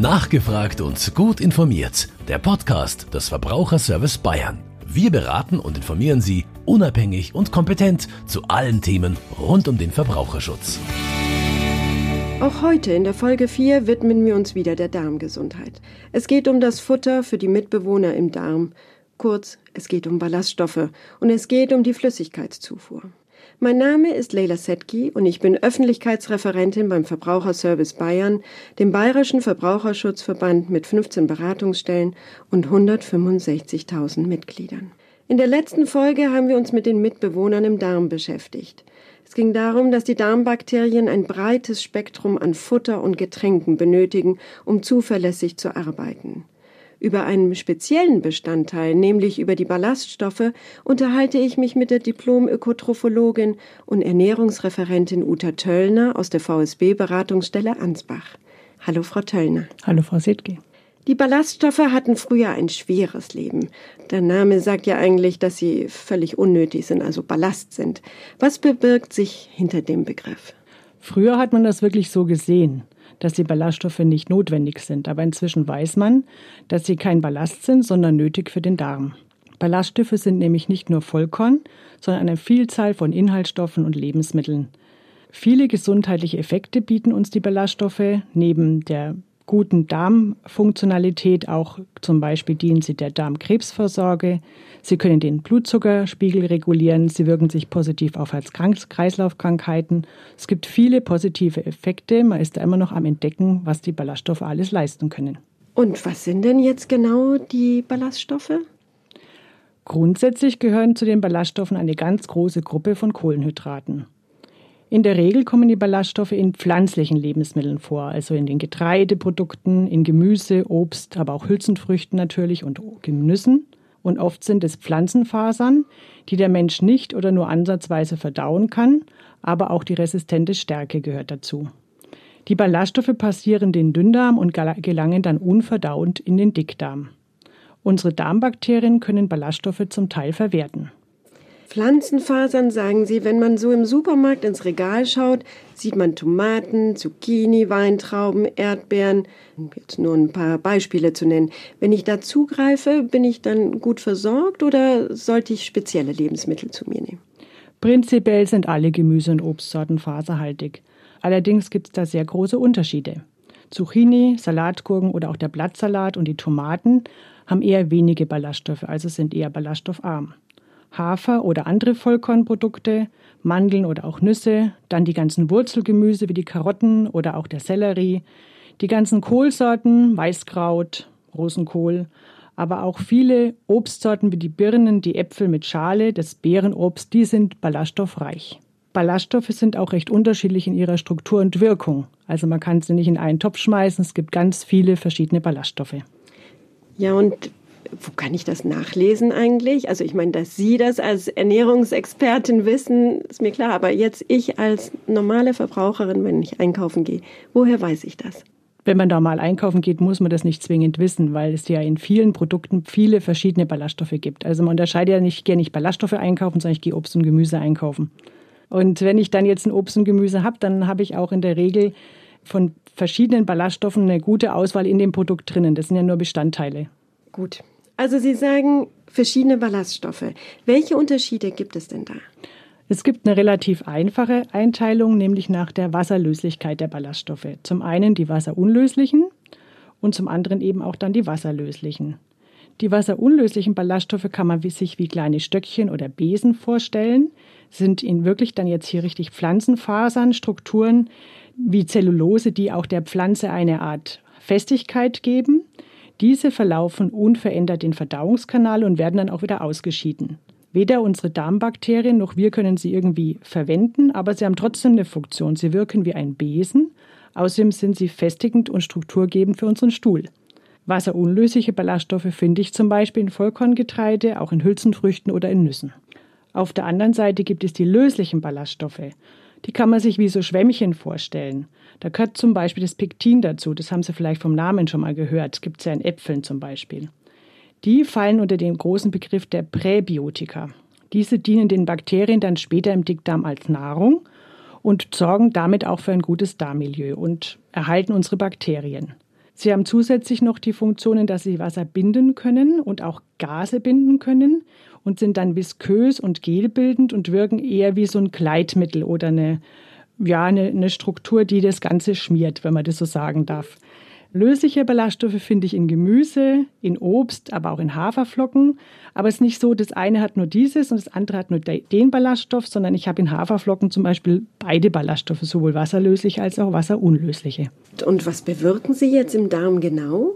Nachgefragt und gut informiert. Der Podcast des Verbraucherservice Bayern. Wir beraten und informieren Sie unabhängig und kompetent zu allen Themen rund um den Verbraucherschutz. Auch heute in der Folge 4 widmen wir uns wieder der Darmgesundheit. Es geht um das Futter für die Mitbewohner im Darm. Kurz, es geht um Ballaststoffe und es geht um die Flüssigkeitszufuhr. Mein Name ist Leila Setki und ich bin Öffentlichkeitsreferentin beim Verbraucherservice Bayern, dem Bayerischen Verbraucherschutzverband mit 15 Beratungsstellen und 165.000 Mitgliedern. In der letzten Folge haben wir uns mit den Mitbewohnern im Darm beschäftigt. Es ging darum, dass die Darmbakterien ein breites Spektrum an Futter und Getränken benötigen, um zuverlässig zu arbeiten. Über einen speziellen Bestandteil, nämlich über die Ballaststoffe, unterhalte ich mich mit der Diplom-Ökotrophologin und Ernährungsreferentin Uta Töllner aus der VSB-Beratungsstelle Ansbach. Hallo, Frau Töllner. Hallo, Frau Sittke. Die Ballaststoffe hatten früher ein schweres Leben. Der Name sagt ja eigentlich, dass sie völlig unnötig sind, also Ballast sind. Was verbirgt sich hinter dem Begriff? Früher hat man das wirklich so gesehen dass die Ballaststoffe nicht notwendig sind. Aber inzwischen weiß man, dass sie kein Ballast sind, sondern nötig für den Darm. Ballaststoffe sind nämlich nicht nur Vollkorn, sondern eine Vielzahl von Inhaltsstoffen und Lebensmitteln. Viele gesundheitliche Effekte bieten uns die Ballaststoffe. Neben der guten Darmfunktionalität auch zum Beispiel dienen sie der Darmkrebsvorsorge, Sie können den Blutzuckerspiegel regulieren. Sie wirken sich positiv auf Herz-Kreislauf-Krankheiten. Es gibt viele positive Effekte. Man ist da immer noch am Entdecken, was die Ballaststoffe alles leisten können. Und was sind denn jetzt genau die Ballaststoffe? Grundsätzlich gehören zu den Ballaststoffen eine ganz große Gruppe von Kohlenhydraten. In der Regel kommen die Ballaststoffe in pflanzlichen Lebensmitteln vor, also in den Getreideprodukten, in Gemüse, Obst, aber auch Hülsenfrüchten natürlich und Genüssen und oft sind es Pflanzenfasern, die der Mensch nicht oder nur ansatzweise verdauen kann, aber auch die resistente Stärke gehört dazu. Die Ballaststoffe passieren den Dünndarm und gelangen dann unverdauend in den Dickdarm. Unsere Darmbakterien können Ballaststoffe zum Teil verwerten. Pflanzenfasern, sagen Sie, wenn man so im Supermarkt ins Regal schaut, sieht man Tomaten, Zucchini, Weintrauben, Erdbeeren, jetzt nur ein paar Beispiele zu nennen. Wenn ich da zugreife, bin ich dann gut versorgt oder sollte ich spezielle Lebensmittel zu mir nehmen? Prinzipiell sind alle Gemüse- und Obstsorten faserhaltig. Allerdings gibt es da sehr große Unterschiede. Zucchini, Salatgurken oder auch der Blattsalat und die Tomaten haben eher wenige Ballaststoffe, also sind eher ballaststoffarm. Hafer oder andere Vollkornprodukte, Mandeln oder auch Nüsse, dann die ganzen Wurzelgemüse wie die Karotten oder auch der Sellerie, die ganzen Kohlsorten, Weißkraut, Rosenkohl, aber auch viele Obstsorten wie die Birnen, die Äpfel mit Schale, das Beerenobst, die sind ballaststoffreich. Ballaststoffe sind auch recht unterschiedlich in ihrer Struktur und Wirkung. Also man kann sie nicht in einen Topf schmeißen, es gibt ganz viele verschiedene Ballaststoffe. Ja, und wo kann ich das nachlesen eigentlich? Also ich meine, dass Sie das als Ernährungsexpertin wissen, ist mir klar. Aber jetzt ich als normale Verbraucherin, wenn ich einkaufen gehe, woher weiß ich das? Wenn man da mal einkaufen geht, muss man das nicht zwingend wissen, weil es ja in vielen Produkten viele verschiedene Ballaststoffe gibt. Also man unterscheidet ja nicht, ich gehe nicht Ballaststoffe einkaufen, sondern ich gehe Obst und Gemüse einkaufen. Und wenn ich dann jetzt ein Obst und Gemüse habe, dann habe ich auch in der Regel von verschiedenen Ballaststoffen eine gute Auswahl in dem Produkt drinnen. Das sind ja nur Bestandteile. Gut, also Sie sagen verschiedene Ballaststoffe. Welche Unterschiede gibt es denn da? Es gibt eine relativ einfache Einteilung, nämlich nach der Wasserlöslichkeit der Ballaststoffe. Zum einen die wasserunlöslichen und zum anderen eben auch dann die wasserlöslichen. Die wasserunlöslichen Ballaststoffe kann man sich wie kleine Stöckchen oder Besen vorstellen, sind in wirklich dann jetzt hier richtig Pflanzenfasern, Strukturen wie Zellulose, die auch der Pflanze eine Art Festigkeit geben. Diese verlaufen unverändert den Verdauungskanal und werden dann auch wieder ausgeschieden. Weder unsere Darmbakterien noch wir können sie irgendwie verwenden, aber sie haben trotzdem eine Funktion. Sie wirken wie ein Besen. Außerdem sind sie festigend und strukturgebend für unseren Stuhl. Wasserunlösliche Ballaststoffe finde ich zum Beispiel in Vollkorngetreide, auch in Hülsenfrüchten oder in Nüssen. Auf der anderen Seite gibt es die löslichen Ballaststoffe. Die kann man sich wie so Schwämmchen vorstellen. Da gehört zum Beispiel das Pektin dazu. Das haben Sie vielleicht vom Namen schon mal gehört. Gibt es ja in Äpfeln zum Beispiel. Die fallen unter den großen Begriff der Präbiotika. Diese dienen den Bakterien dann später im Dickdarm als Nahrung und sorgen damit auch für ein gutes Darmmilieu und erhalten unsere Bakterien. Sie haben zusätzlich noch die Funktionen, dass sie Wasser binden können und auch Gase binden können und sind dann viskös und gelbildend und wirken eher wie so ein Gleitmittel oder eine, ja, eine, eine Struktur, die das Ganze schmiert, wenn man das so sagen darf. Lösliche Ballaststoffe finde ich in Gemüse, in Obst, aber auch in Haferflocken. Aber es ist nicht so, das eine hat nur dieses und das andere hat nur den Ballaststoff, sondern ich habe in Haferflocken zum Beispiel beide Ballaststoffe, sowohl wasserlösliche als auch wasserunlösliche. Und was bewirken Sie jetzt im Darm genau?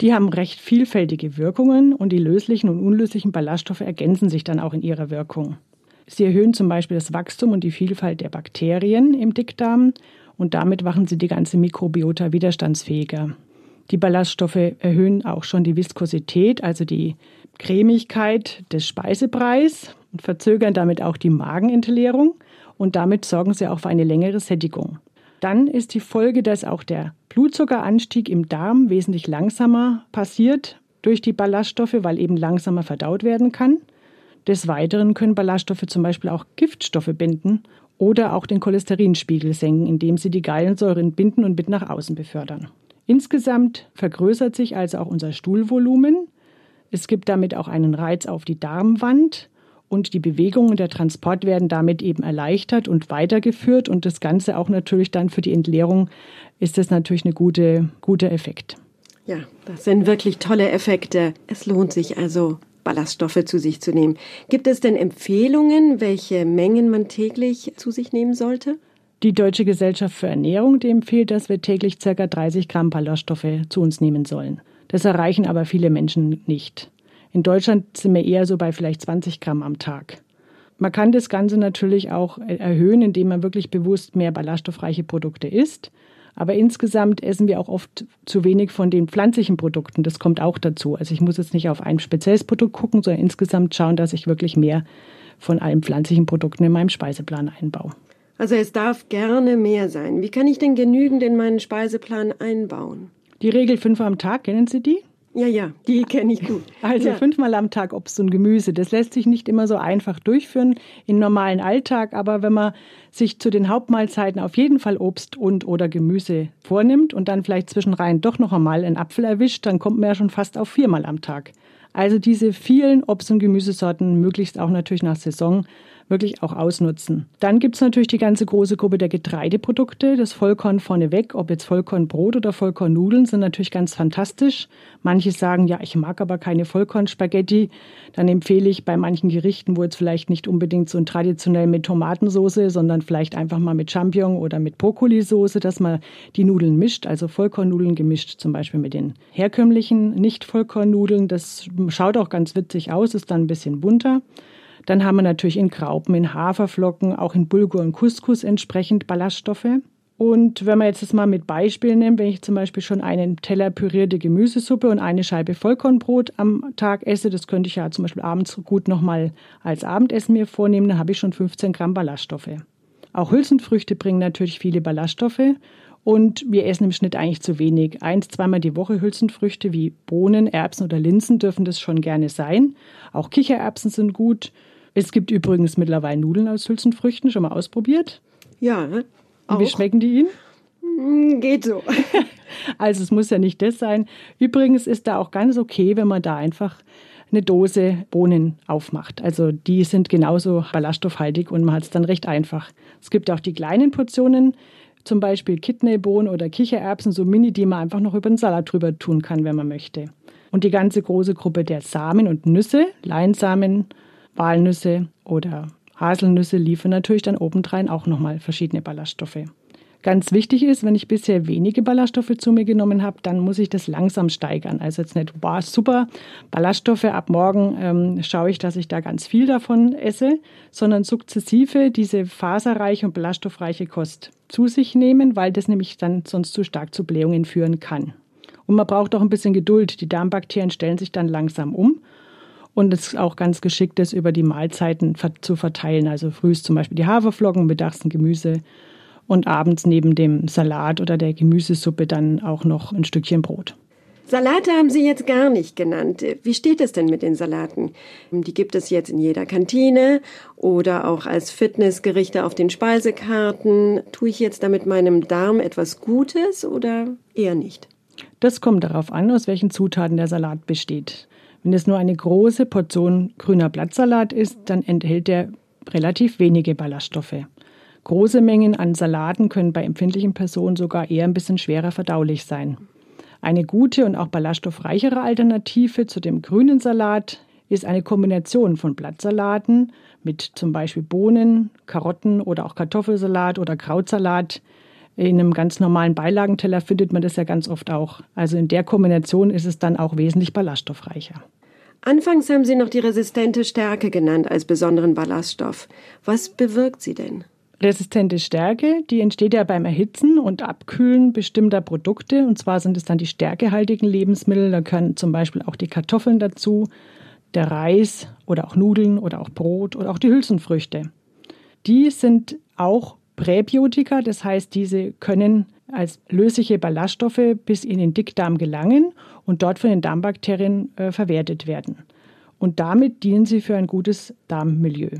Die haben recht vielfältige Wirkungen und die löslichen und unlöslichen Ballaststoffe ergänzen sich dann auch in ihrer Wirkung. Sie erhöhen zum Beispiel das Wachstum und die Vielfalt der Bakterien im Dickdarm und damit machen sie die ganze Mikrobiota widerstandsfähiger. Die Ballaststoffe erhöhen auch schon die Viskosität, also die Cremigkeit des Speisepreis und verzögern damit auch die Magenentleerung und damit sorgen sie auch für eine längere Sättigung. Dann ist die Folge, dass auch der Blutzuckeranstieg im Darm wesentlich langsamer passiert durch die Ballaststoffe, weil eben langsamer verdaut werden kann. Des Weiteren können Ballaststoffe zum Beispiel auch Giftstoffe binden oder auch den Cholesterinspiegel senken, indem sie die Gallensäuren binden und mit nach außen befördern. Insgesamt vergrößert sich also auch unser Stuhlvolumen. Es gibt damit auch einen Reiz auf die Darmwand und die Bewegung und der Transport werden damit eben erleichtert und weitergeführt und das Ganze auch natürlich dann für die Entleerung ist das natürlich ein gute, guter Effekt. Ja, das sind wirklich tolle Effekte. Es lohnt sich also Ballaststoffe zu sich zu nehmen. Gibt es denn Empfehlungen, welche Mengen man täglich zu sich nehmen sollte? Die Deutsche Gesellschaft für Ernährung empfiehlt, dass wir täglich ca. 30 Gramm Ballaststoffe zu uns nehmen sollen. Das erreichen aber viele Menschen nicht. In Deutschland sind wir eher so bei vielleicht 20 Gramm am Tag. Man kann das Ganze natürlich auch erhöhen, indem man wirklich bewusst mehr ballaststoffreiche Produkte isst. Aber insgesamt essen wir auch oft zu wenig von den pflanzlichen Produkten. Das kommt auch dazu. Also ich muss jetzt nicht auf ein spezielles Produkt gucken, sondern insgesamt schauen, dass ich wirklich mehr von allen pflanzlichen Produkten in meinem Speiseplan einbaue. Also es darf gerne mehr sein. Wie kann ich denn genügend in meinen Speiseplan einbauen? Die Regel fünf am Tag, kennen Sie die? Ja, ja, die kenne ich gut. Also ja. fünfmal am Tag Obst und Gemüse. Das lässt sich nicht immer so einfach durchführen im normalen Alltag, aber wenn man sich zu den Hauptmahlzeiten auf jeden Fall Obst und oder Gemüse vornimmt und dann vielleicht zwischenrein doch noch einmal einen Apfel erwischt, dann kommt man ja schon fast auf viermal am Tag. Also diese vielen Obst- und Gemüsesorten möglichst auch natürlich nach Saison wirklich auch ausnutzen. Dann gibt es natürlich die ganze große Gruppe der Getreideprodukte. Das Vollkorn vorneweg, ob jetzt Vollkornbrot oder Vollkornnudeln, sind natürlich ganz fantastisch. Manche sagen, ja, ich mag aber keine Vollkornspaghetti. Dann empfehle ich bei manchen Gerichten, wo jetzt vielleicht nicht unbedingt so ein traditionell mit Tomatensoße, sondern vielleicht einfach mal mit Champignon oder mit Brokkolisauce, dass man die Nudeln mischt, also Vollkornnudeln gemischt zum Beispiel mit den herkömmlichen Nicht-Vollkornnudeln. Das schaut auch ganz witzig aus, ist dann ein bisschen bunter. Dann haben wir natürlich in Graupen, in Haferflocken, auch in Bulgur und Couscous entsprechend Ballaststoffe. Und wenn wir jetzt das mal mit Beispielen nehmen, wenn ich zum Beispiel schon einen Teller pürierte Gemüsesuppe und eine Scheibe Vollkornbrot am Tag esse, das könnte ich ja zum Beispiel abends gut nochmal als Abendessen mir vornehmen, dann habe ich schon 15 Gramm Ballaststoffe. Auch Hülsenfrüchte bringen natürlich viele Ballaststoffe und wir essen im Schnitt eigentlich zu wenig. Eins, zweimal die Woche Hülsenfrüchte wie Bohnen, Erbsen oder Linsen dürfen das schon gerne sein. Auch Kichererbsen sind gut. Es gibt übrigens mittlerweile Nudeln aus Hülsenfrüchten, schon mal ausprobiert? Ja. Auch. Wie schmecken die Ihnen? Hm, geht so. Also es muss ja nicht das sein. Übrigens ist da auch ganz okay, wenn man da einfach eine Dose Bohnen aufmacht. Also die sind genauso ballaststoffhaltig und man hat es dann recht einfach. Es gibt auch die kleinen Portionen, zum Beispiel Kidneybohnen oder Kichererbsen, so mini, die man einfach noch über den Salat drüber tun kann, wenn man möchte. Und die ganze große Gruppe der Samen und Nüsse, Leinsamen, Walnüsse oder Haselnüsse liefern natürlich dann obendrein auch nochmal verschiedene Ballaststoffe. Ganz wichtig ist, wenn ich bisher wenige Ballaststoffe zu mir genommen habe, dann muss ich das langsam steigern. Also jetzt nicht, wow, super, Ballaststoffe, ab morgen ähm, schaue ich, dass ich da ganz viel davon esse, sondern sukzessive diese faserreiche und ballaststoffreiche Kost zu sich nehmen, weil das nämlich dann sonst zu stark zu Blähungen führen kann. Und man braucht auch ein bisschen Geduld. Die Darmbakterien stellen sich dann langsam um und es ist auch ganz geschickt, das über die Mahlzeiten zu verteilen. Also frühs zum Beispiel die Haferflocken, mittags ein Gemüse und abends neben dem Salat oder der Gemüsesuppe dann auch noch ein Stückchen Brot. Salate haben Sie jetzt gar nicht genannt. Wie steht es denn mit den Salaten? Die gibt es jetzt in jeder Kantine oder auch als Fitnessgerichte auf den Speisekarten. Tue ich jetzt damit meinem Darm etwas Gutes oder eher nicht? Das kommt darauf an, aus welchen Zutaten der Salat besteht. Wenn es nur eine große Portion grüner Blattsalat ist, dann enthält er relativ wenige Ballaststoffe. Große Mengen an Salaten können bei empfindlichen Personen sogar eher ein bisschen schwerer verdaulich sein. Eine gute und auch ballaststoffreichere Alternative zu dem grünen Salat ist eine Kombination von Blattsalaten mit zum Beispiel Bohnen, Karotten oder auch Kartoffelsalat oder Krautsalat. In einem ganz normalen Beilagenteller findet man das ja ganz oft auch. Also in der Kombination ist es dann auch wesentlich ballaststoffreicher. Anfangs haben Sie noch die resistente Stärke genannt als besonderen Ballaststoff. Was bewirkt sie denn? Resistente Stärke, die entsteht ja beim Erhitzen und Abkühlen bestimmter Produkte. Und zwar sind es dann die stärkehaltigen Lebensmittel. Da können zum Beispiel auch die Kartoffeln dazu, der Reis oder auch Nudeln oder auch Brot oder auch die Hülsenfrüchte. Die sind auch Präbiotika, das heißt, diese können als lösliche Ballaststoffe bis in den Dickdarm gelangen und dort von den Darmbakterien äh, verwertet werden. Und damit dienen sie für ein gutes Darmmilieu.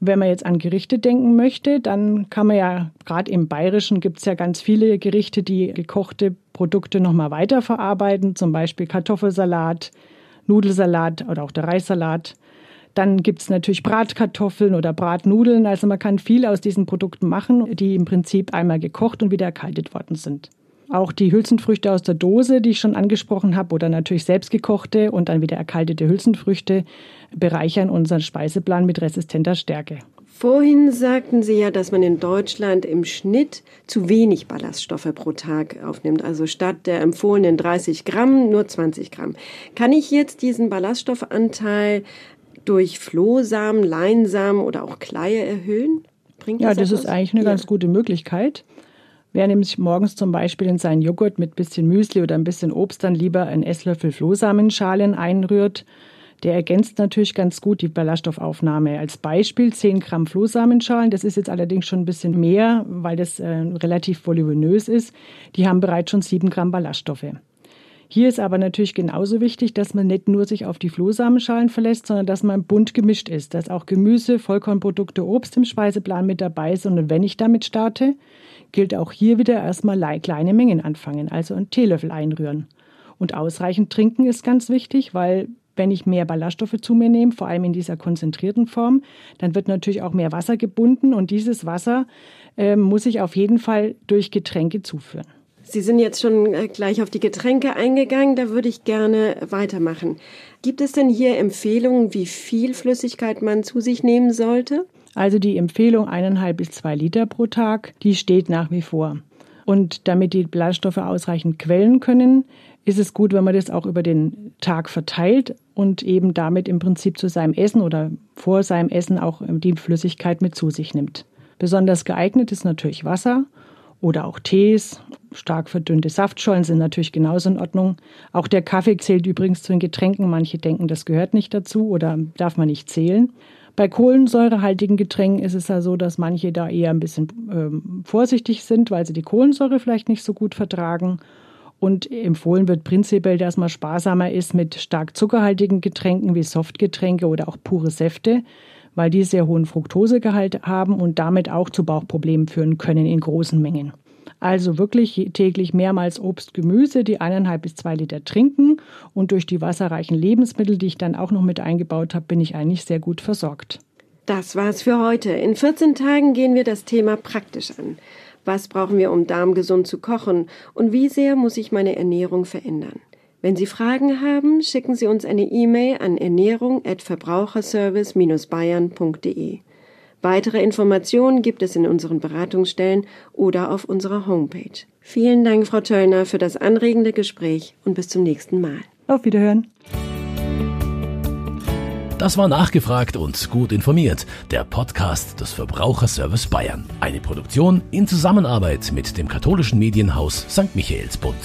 Wenn man jetzt an Gerichte denken möchte, dann kann man ja, gerade im Bayerischen gibt es ja ganz viele Gerichte, die gekochte Produkte nochmal weiterverarbeiten, zum Beispiel Kartoffelsalat, Nudelsalat oder auch der Reissalat. Dann gibt es natürlich Bratkartoffeln oder Bratnudeln. Also man kann viel aus diesen Produkten machen, die im Prinzip einmal gekocht und wieder erkaltet worden sind. Auch die Hülsenfrüchte aus der Dose, die ich schon angesprochen habe, oder natürlich selbstgekochte und dann wieder erkaltete Hülsenfrüchte, bereichern unseren Speiseplan mit resistenter Stärke. Vorhin sagten Sie ja, dass man in Deutschland im Schnitt zu wenig Ballaststoffe pro Tag aufnimmt. Also statt der empfohlenen 30 Gramm nur 20 Gramm. Kann ich jetzt diesen Ballaststoffanteil durch Flohsamen, Leinsamen oder auch Kleie erhöhen? Bringt ja, das, das ist eigentlich eine ja. ganz gute Möglichkeit. Wer nämlich morgens zum Beispiel in seinen Joghurt mit bisschen Müsli oder ein bisschen Obst dann lieber einen Esslöffel Flohsamenschalen einrührt, der ergänzt natürlich ganz gut die Ballaststoffaufnahme. Als Beispiel 10 Gramm Flohsamenschalen, das ist jetzt allerdings schon ein bisschen mehr, weil das äh, relativ voluminös ist. Die haben bereits schon 7 Gramm Ballaststoffe. Hier ist aber natürlich genauso wichtig, dass man nicht nur sich auf die Flohsamenschalen verlässt, sondern dass man bunt gemischt ist, dass auch Gemüse, Vollkornprodukte, Obst im Speiseplan mit dabei sind. Und wenn ich damit starte, gilt auch hier wieder erstmal kleine Mengen anfangen, also einen Teelöffel einrühren. Und ausreichend trinken ist ganz wichtig, weil wenn ich mehr Ballaststoffe zu mir nehme, vor allem in dieser konzentrierten Form, dann wird natürlich auch mehr Wasser gebunden und dieses Wasser äh, muss ich auf jeden Fall durch Getränke zuführen. Sie sind jetzt schon äh, gleich auf die Getränke eingegangen, da würde ich gerne weitermachen. Gibt es denn hier Empfehlungen, wie viel Flüssigkeit man zu sich nehmen sollte? Also die Empfehlung eineinhalb bis zwei Liter pro Tag, die steht nach wie vor. Und damit die Ballaststoffe ausreichend quellen können, ist es gut, wenn man das auch über den Tag verteilt und eben damit im Prinzip zu seinem Essen oder vor seinem Essen auch die Flüssigkeit mit zu sich nimmt. Besonders geeignet ist natürlich Wasser oder auch Tees. Stark verdünnte Saftschollen sind natürlich genauso in Ordnung. Auch der Kaffee zählt übrigens zu den Getränken. Manche denken, das gehört nicht dazu oder darf man nicht zählen. Bei kohlensäurehaltigen Getränken ist es ja so, dass manche da eher ein bisschen ähm, vorsichtig sind, weil sie die Kohlensäure vielleicht nicht so gut vertragen. Und empfohlen wird prinzipiell, dass man sparsamer ist mit stark zuckerhaltigen Getränken wie Softgetränke oder auch pure Säfte, weil die sehr hohen Fructosegehalt haben und damit auch zu Bauchproblemen führen können in großen Mengen. Also wirklich täglich mehrmals Obst, Gemüse, die eineinhalb bis zwei Liter trinken. Und durch die wasserreichen Lebensmittel, die ich dann auch noch mit eingebaut habe, bin ich eigentlich sehr gut versorgt. Das war's für heute. In 14 Tagen gehen wir das Thema praktisch an. Was brauchen wir, um darmgesund zu kochen? Und wie sehr muss ich meine Ernährung verändern? Wenn Sie Fragen haben, schicken Sie uns eine E-Mail an ernährung@verbraucherservice-bayern.de. Weitere Informationen gibt es in unseren Beratungsstellen oder auf unserer Homepage. Vielen Dank, Frau Töllner, für das anregende Gespräch und bis zum nächsten Mal. Auf Wiederhören. Das war nachgefragt und gut informiert. Der Podcast des Verbraucherservice Bayern. Eine Produktion in Zusammenarbeit mit dem katholischen Medienhaus St. Michaelsbund.